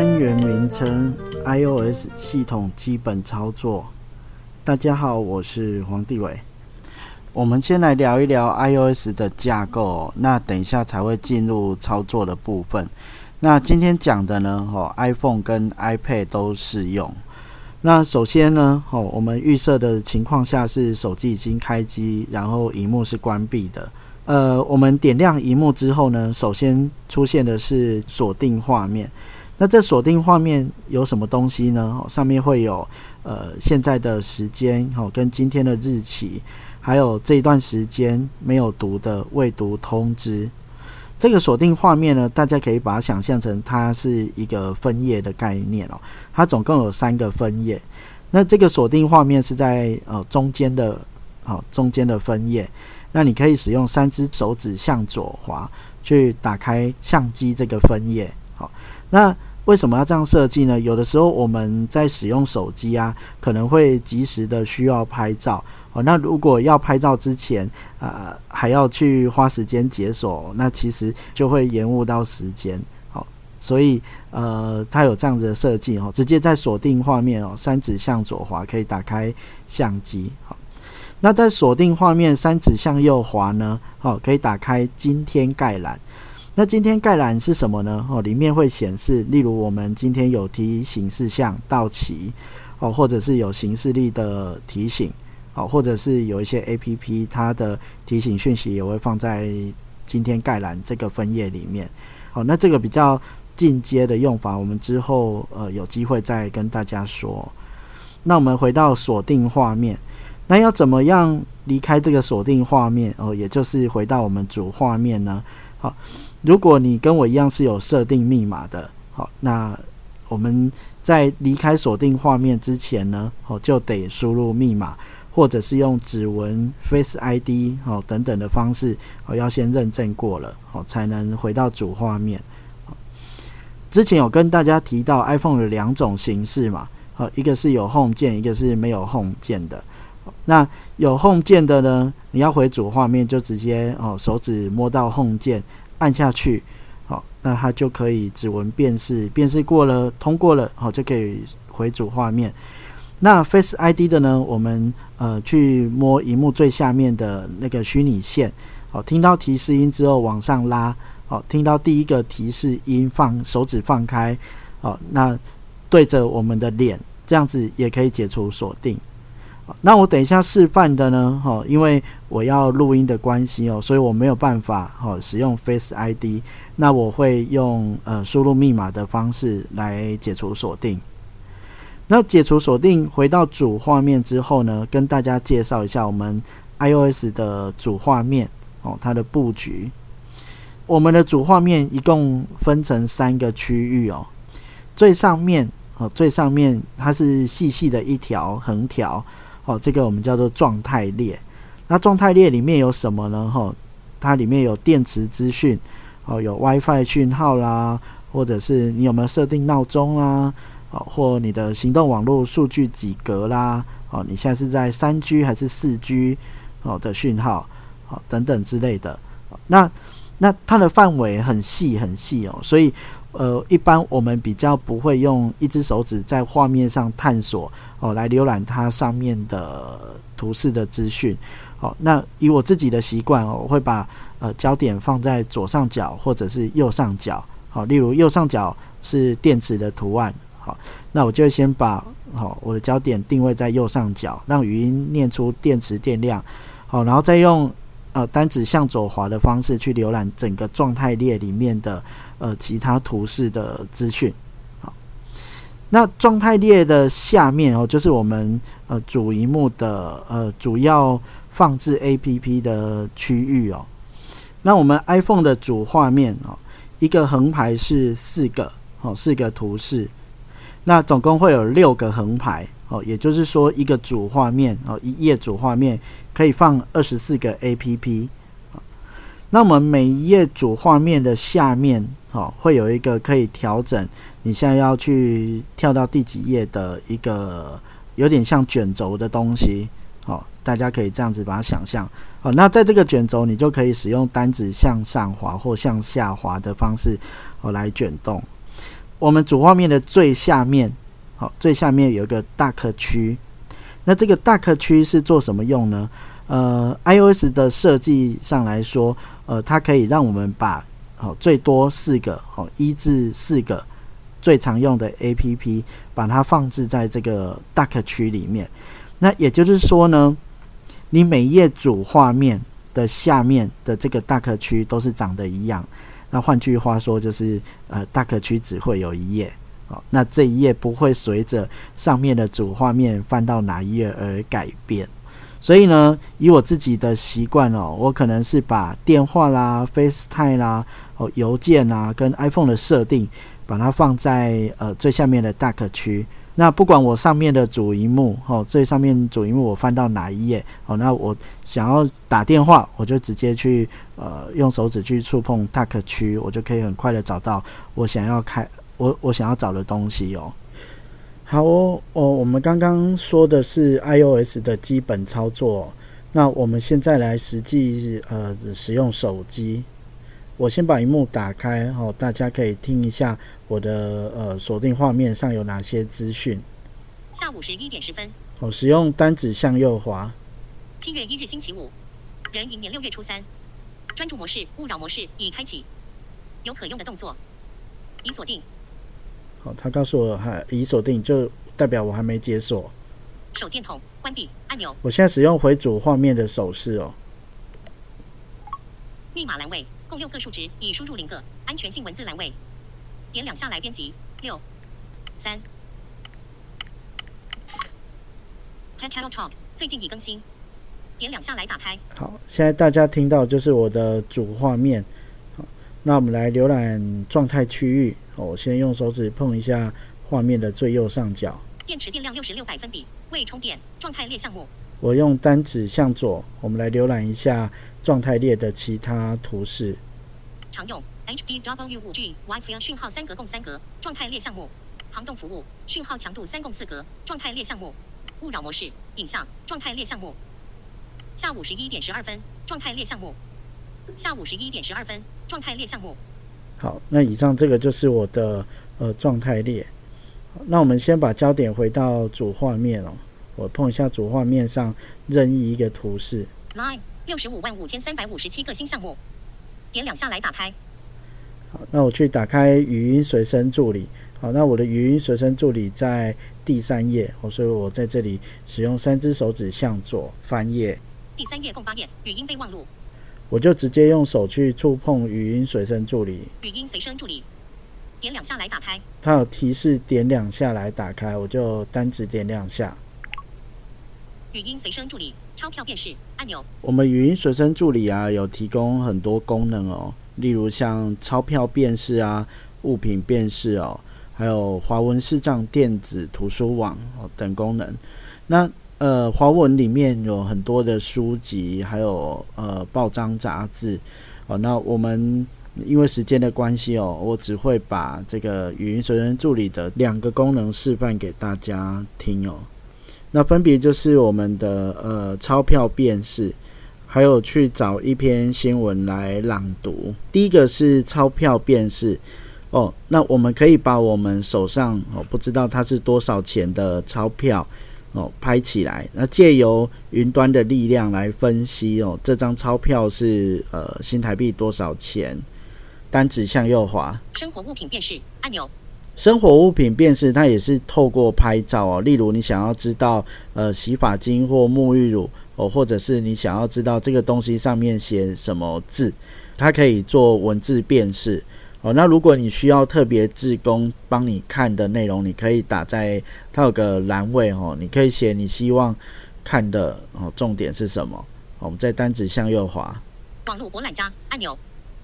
单元名称：iOS 系统基本操作。大家好，我是黄帝伟。我们先来聊一聊 iOS 的架构，那等一下才会进入操作的部分。那今天讲的呢，哦，iPhone 跟 iPad 都适用。那首先呢，哦，我们预设的情况下是手机已经开机，然后荧幕是关闭的。呃，我们点亮荧幕之后呢，首先出现的是锁定画面。那这锁定画面有什么东西呢？上面会有呃现在的时间，哦，跟今天的日期，还有这一段时间没有读的未读通知。这个锁定画面呢，大家可以把它想象成它是一个分页的概念哦。它总共有三个分页，那这个锁定画面是在呃中间的，好中间的分页。那你可以使用三只手指向左滑去打开相机这个分页。好，那为什么要这样设计呢？有的时候我们在使用手机啊，可能会及时的需要拍照。哦，那如果要拍照之前，呃，还要去花时间解锁，那其实就会延误到时间。好，所以呃，它有这样子的设计哦，直接在锁定画面哦，三指向左滑可以打开相机。好，那在锁定画面三指向右滑呢，好，可以打开今天概览。那今天概览是什么呢？哦，里面会显示，例如我们今天有提醒事项到期，哦，或者是有行事历的提醒。好，或者是有一些 A P P，它的提醒讯息也会放在今天概览这个分页里面。好，那这个比较进阶的用法，我们之后呃有机会再跟大家说。那我们回到锁定画面，那要怎么样离开这个锁定画面？哦，也就是回到我们主画面呢？好，如果你跟我一样是有设定密码的，好，那我们在离开锁定画面之前呢，哦就得输入密码。或者是用指纹、Face ID 哦等等的方式哦，要先认证过了哦，才能回到主画面。之前有跟大家提到 iPhone 有两种形式嘛，哦，一个是有 Home 键，一个是没有 Home 键的。那有 Home 键的呢，你要回主画面就直接哦，手指摸到 Home 键按下去，好，那它就可以指纹辨识，辨识过了通过了，好就可以回主画面。那 Face ID 的呢？我们呃去摸荧幕最下面的那个虚拟线，好，听到提示音之后往上拉，好，听到第一个提示音放手指放开，好，那对着我们的脸，这样子也可以解除锁定。那我等一下示范的呢，哈，因为我要录音的关系哦，所以我没有办法哈使用 Face ID，那我会用呃输入密码的方式来解除锁定。那解除锁定，回到主画面之后呢，跟大家介绍一下我们 iOS 的主画面哦，它的布局。我们的主画面一共分成三个区域哦，最上面哦，最上面它是细细的一条横条哦，这个我们叫做状态列。那状态列里面有什么呢？哈，它里面有电池资讯哦，有 WiFi 讯号啦，或者是你有没有设定闹钟啊？哦，或你的行动网络数据几格啦？哦，你现在是在三 G 还是四 G 哦的讯号？哦，等等之类的。那那它的范围很细很细哦，所以呃，一般我们比较不会用一只手指在画面上探索哦，来浏览它上面的图示的资讯。好，那以我自己的习惯哦，我会把呃焦点放在左上角或者是右上角。好，例如右上角是电池的图案。好，那我就先把好我的焦点定位在右上角，让语音念出电池电量。好，然后再用呃单指向左滑的方式去浏览整个状态列里面的呃其他图示的资讯。好，那状态列的下面哦，就是我们呃主荧幕的呃主要放置 A P P 的区域哦。那我们 iPhone 的主画面哦，一个横排是四个哦，四个图示，那总共会有六个横排哦，也就是说一个主画面哦，一页主画面可以放二十四个 APP。那我们每一页主画面的下面哦，会有一个可以调整你现在要去跳到第几页的一个有点像卷轴的东西。好，大家可以这样子把它想象。好，那在这个卷轴，你就可以使用单指向上滑或向下滑的方式，哦，来卷动。我们主画面的最下面，好，最下面有一个大课区。那这个大课区是做什么用呢？呃，iOS 的设计上来说，呃，它可以让我们把好最多四个，好一至四个最常用的 APP，把它放置在这个大课区里面。那也就是说呢，你每页主画面的下面的这个大课区都是长得一样。那换句话说，就是呃，大课区只会有一页哦。那这一页不会随着上面的主画面翻到哪一页而改变。所以呢，以我自己的习惯哦，我可能是把电话啦、FaceTime 啦、哦邮件啊，跟 iPhone 的设定，把它放在呃最下面的大课区。那不管我上面的主荧幕，哦，最上面主荧幕我翻到哪一页，哦，那我想要打电话，我就直接去呃用手指去触碰 t a c 区，我就可以很快的找到我想要开我我想要找的东西哦。好哦，哦，我们刚刚说的是 iOS 的基本操作，那我们现在来实际呃使用手机。我先把荧幕打开，哦，大家可以听一下我的呃锁定画面上有哪些资讯。下午十一点十分。哦，使用单指向右滑。七月一日星期五，壬寅年六月初三。专注模式、勿扰模式已开启。有可用的动作。已锁定。好，他告诉我还已锁定，就代表我还没解锁。手电筒关闭按钮。我现在使用回主画面的手势哦。密码栏位。共六个数值，已输入零个。安全性文字栏位，点两下来编辑。六三。Talk 最近已更新，点两下来打开。好，现在大家听到就是我的主画面。好，那我们来浏览状态区域。我先用手指碰一下画面的最右上角。电池电量六十六百分比，未充电。状态列项目。我用单指向左，我们来浏览一下状态列的其他图示。常用 HDW 五 G WiFi 讯号三格共三格，状态列项目。航动服务讯号强度三共四格，状态列项目。勿扰模式影像状态列项目。下午十一点十二分，状态列项目。下午十一点十二分，状态列项目。好，那以上这个就是我的呃状态列。那我们先把焦点回到主画面哦。我碰一下主画面上任意一个图示。Line 六十五万五千三百五十七个新项目，点两下来打开。好，那我去打开语音随身助理。好，那我的语音随身助理在第三页，哦，所以我在这里使用三只手指向左翻页。第三页共八页，语音备忘录。我就直接用手去触碰语音随身助理。语音随身助理，点两下来打开。它有提示点两下来打开，我就单指点两下。语音随身助理，钞票辨识按钮。我们语音随身助理啊，有提供很多功能哦，例如像钞票辨识啊、物品辨识哦，还有华文视障电子图书网哦等功能。那呃，华文里面有很多的书籍，还有呃报章杂志哦。那我们因为时间的关系哦，我只会把这个语音随身助理的两个功能示范给大家听哦。那分别就是我们的呃钞票辨识，还有去找一篇新闻来朗读。第一个是钞票辨识哦，那我们可以把我们手上哦不知道它是多少钱的钞票哦拍起来，那借由云端的力量来分析哦这张钞票是呃新台币多少钱。单指向右滑，生活物品辨识按钮。生活物品辨识，它也是透过拍照哦。例如，你想要知道呃洗发精或沐浴乳哦，或者是你想要知道这个东西上面写什么字，它可以做文字辨识哦。那如果你需要特别志工帮你看的内容，你可以打在它有个栏位哦，你可以写你希望看的哦重点是什么。我们在单指向右滑，网络博览家按钮。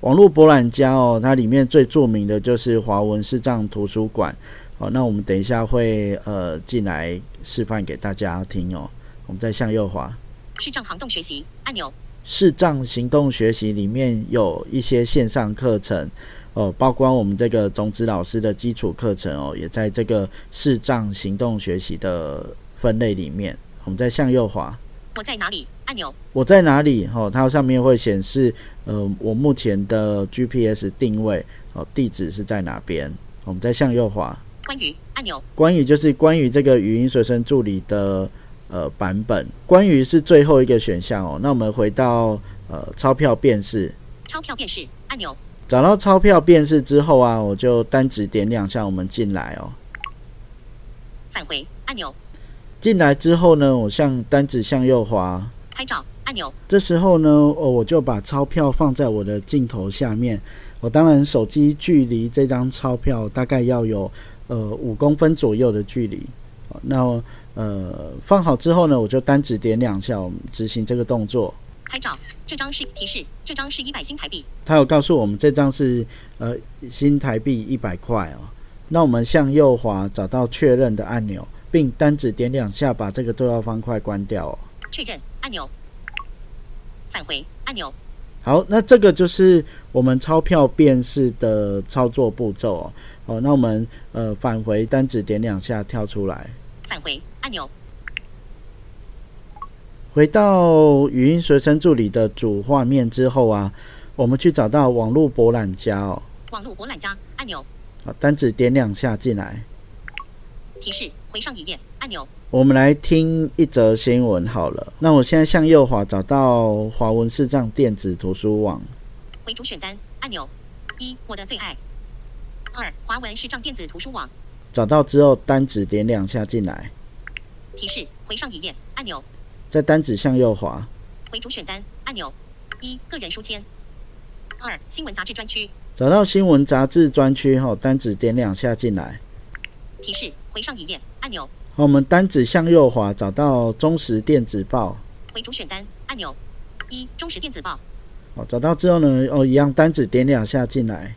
网络博览家哦，它里面最著名的就是华文视障图书馆。哦，那我们等一下会呃进来示范给大家听哦。我们再向右滑。视障行动学习按钮。视障行动学习里面有一些线上课程哦，包括我们这个种子老师的基础课程哦，也在这个视障行动学习的分类里面。我们再向右滑。我在哪里？按钮。我在哪里？哦，它上面会显示，呃，我目前的 GPS 定位哦，地址是在哪边？我们再向右滑。关于按钮。关于就是关于这个语音随身助理的呃版本。关于是最后一个选项哦。那我们回到呃钞票辨识。钞票辨识按钮。找到钞票辨识之后啊，我就单指点两下，我们进来哦。返回按钮。进来之后呢，我向单指向右滑，拍照按钮。这时候呢，哦，我就把钞票放在我的镜头下面。我当然手机距离这张钞票大概要有呃五公分左右的距离。那呃放好之后呢，我就单指点两下，我们执行这个动作。拍照，这张是提示，这张是一百新台币。他有告诉我们这张是呃新台币一百块哦。那我们向右滑，找到确认的按钮。并单指点两下，把这个对话方块关掉哦。确认按钮，返回按钮。好，那这个就是我们钞票辨识的操作步骤哦。哦，那我们呃返回，单指点两下跳出来。返回按钮。回到语音随身助理的主画面之后啊，我们去找到网络博览家哦。网络博览家按钮。好，单指点两下进来。提示。回上一页按钮。我们来听一则新闻好了。那我现在向右滑，找到华文视障电子图书网。回主选单按钮。一，我的最爱。二，华文视障电子图书网。找到之后，单指点两下进来。提示：回上一页按钮。再单指向右滑。回主选单按钮。一，个人书签。二，新闻杂志专区。找到新闻杂志专区后，单指点两下进来。提示：回上一页按钮。好，我们单指向右滑，找到中时电子报。回主选单按钮。一，中时电子报。好，找到之后呢，哦，一样单指点两下进来。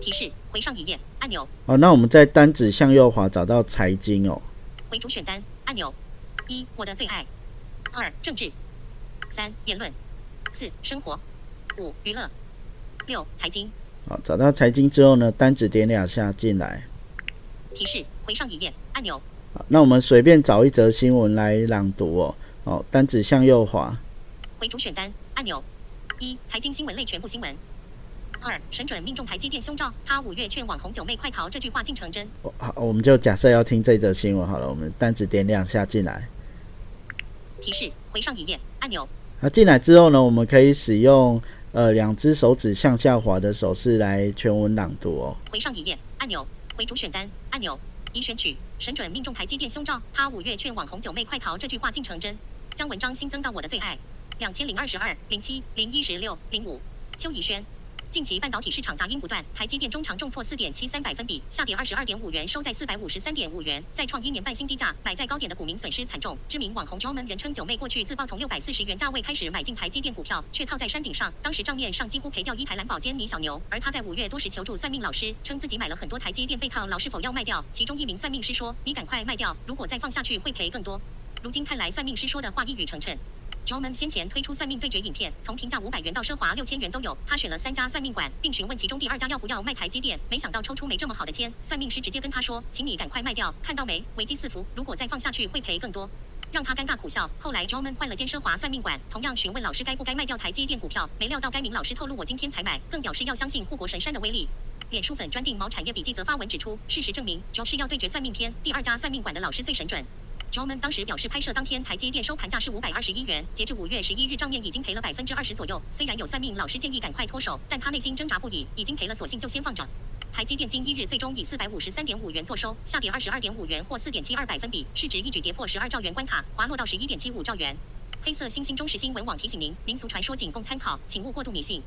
提示：回上一页按钮。好，那我们再单指向右滑，找到财经哦。回主选单按钮。一，我的最爱。二，政治。三，言论。四，生活。五，娱乐。六，财经。好，找到财经之后呢，单指点两下进来。提示：回上一页按钮。好，那我们随便找一则新闻来朗读哦。好，单指向右滑。回主选单按钮。一、财经新闻类全部新闻。二、神准命中台积电胸罩，他五月劝网红九妹快逃，这句话竟成真。好，我们就假设要听这则新闻好了。我们单指点两下进来。提示：回上一页按钮。那进来之后呢，我们可以使用呃两只手指向下滑的手势来全文朗读哦。回上一页按钮。回主选单按钮，已选取神准命中台积电胸罩，他五月劝网红九妹快逃，这句话竟成真。将文章新增到我的最爱，两千零二十二零七零一十六零五，邱怡轩。近期半导体市场杂音不断，台积电中长重挫四点七三百分比，下跌二十二点五元，收在四百五十三点五元，再创一年半新低价。买在高点的股民损失惨重。知名网红 Joman 人称九妹，过去自曝从六百四十元价位开始买进台积电股票，却套在山顶上，当时账面上几乎赔掉一台蓝宝坚尼小牛。而他在五月多时求助算命老师，称自己买了很多台积电被套牢，是否要卖掉？其中一名算命师说：“你赶快卖掉，如果再放下去会赔更多。”如今看来，算命师说的话一语成谶。Joman 先前推出算命对决影片，从平价五百元到奢华六千元都有。他选了三家算命馆，并询问其中第二家要不要卖台积电。没想到抽出没这么好的签，算命师直接跟他说：“请你赶快卖掉，看到没？危机四伏，如果再放下去会赔更多。”让他尴尬苦笑。后来 Joman 换了间奢华算命馆，同样询问老师该不该卖掉台积电股票。没料到该名老师透露：“我今天才买，更表示要相信护国神山的威力。”脸书粉专定毛产业笔记则发文指出，事实证明，Jo 是要对决算命篇，第二家算命馆的老师最神准。Joman 当时表示，拍摄当天台积电收盘价是五百二十一元，截至五月十一日账面已经赔了百分之二十左右。虽然有算命老师建议赶快脱手，但他内心挣扎不已，已经赔了，索性就先放着。台积电今一日最终以四百五十三点五元作收，下跌二十二点五元或四点七二百分比，市值一举跌破十二兆元关卡，滑落到十一点七五兆元。黑色星星中时新闻网提醒您：民俗传说仅供参考，请勿过度迷信。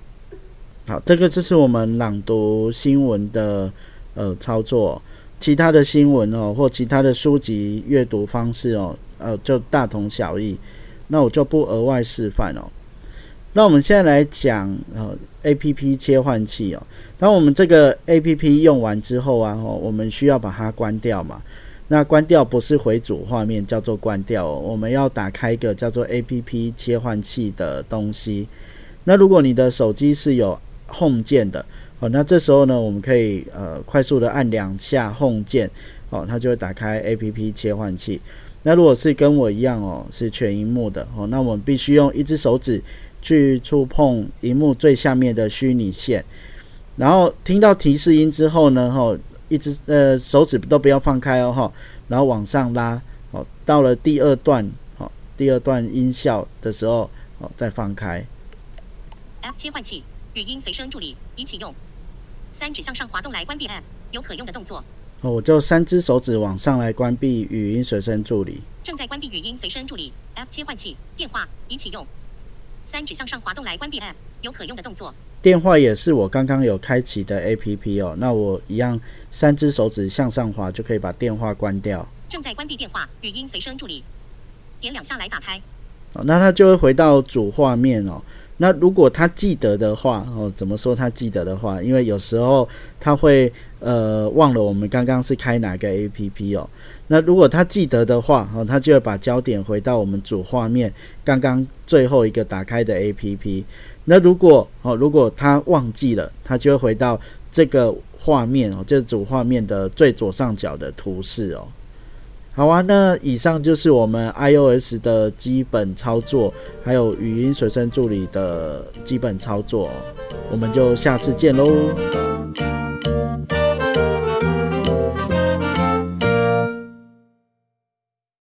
好，这个就是我们朗读新闻的呃操作。其他的新闻哦，或其他的书籍阅读方式哦，呃，就大同小异。那我就不额外示范哦。那我们现在来讲呃 A P P 切换器哦。当我们这个 A P P 用完之后啊，哦，我们需要把它关掉嘛。那关掉不是回主画面，叫做关掉。哦我们要打开一个叫做 A P P 切换器的东西。那如果你的手机是有 Home 键的，哦，那这时候呢，我们可以呃快速的按两下 Home 键，哦，它就会打开 A P P 切换器。那如果是跟我一样哦，是全荧幕的哦，那我们必须用一只手指去触碰荧幕最下面的虚拟线，然后听到提示音之后呢，哈，一只呃手指都不要放开哦，哈，然后往上拉，哦，到了第二段，哦，第二段音效的时候，哦，再放开。App 切换器，语音随身助理已启用，三指向上滑动来关闭 App，有可用的动作。哦，我就三只手指往上来关闭语音随身助理。正在关闭语音随身助理 App 切换器，电话已启用。三指向上滑动来关闭 App，有可用的动作。电话也是我刚刚有开启的 APP 哦，那我一样三只手指向上滑就可以把电话关掉。正在关闭电话语音随身助理，点两下来打开。哦，那它就会回到主画面哦。那如果他记得的话，哦，怎么说他记得的话？因为有时候他会呃忘了我们刚刚是开哪个 A P P 哦。那如果他记得的话，哦，他就会把焦点回到我们主画面刚刚最后一个打开的 A P P。那如果哦，如果他忘记了，他就会回到这个画面哦，就是主画面的最左上角的图示哦。好啊，那以上就是我们 iOS 的基本操作，还有语音随身助理的基本操作，我们就下次见喽。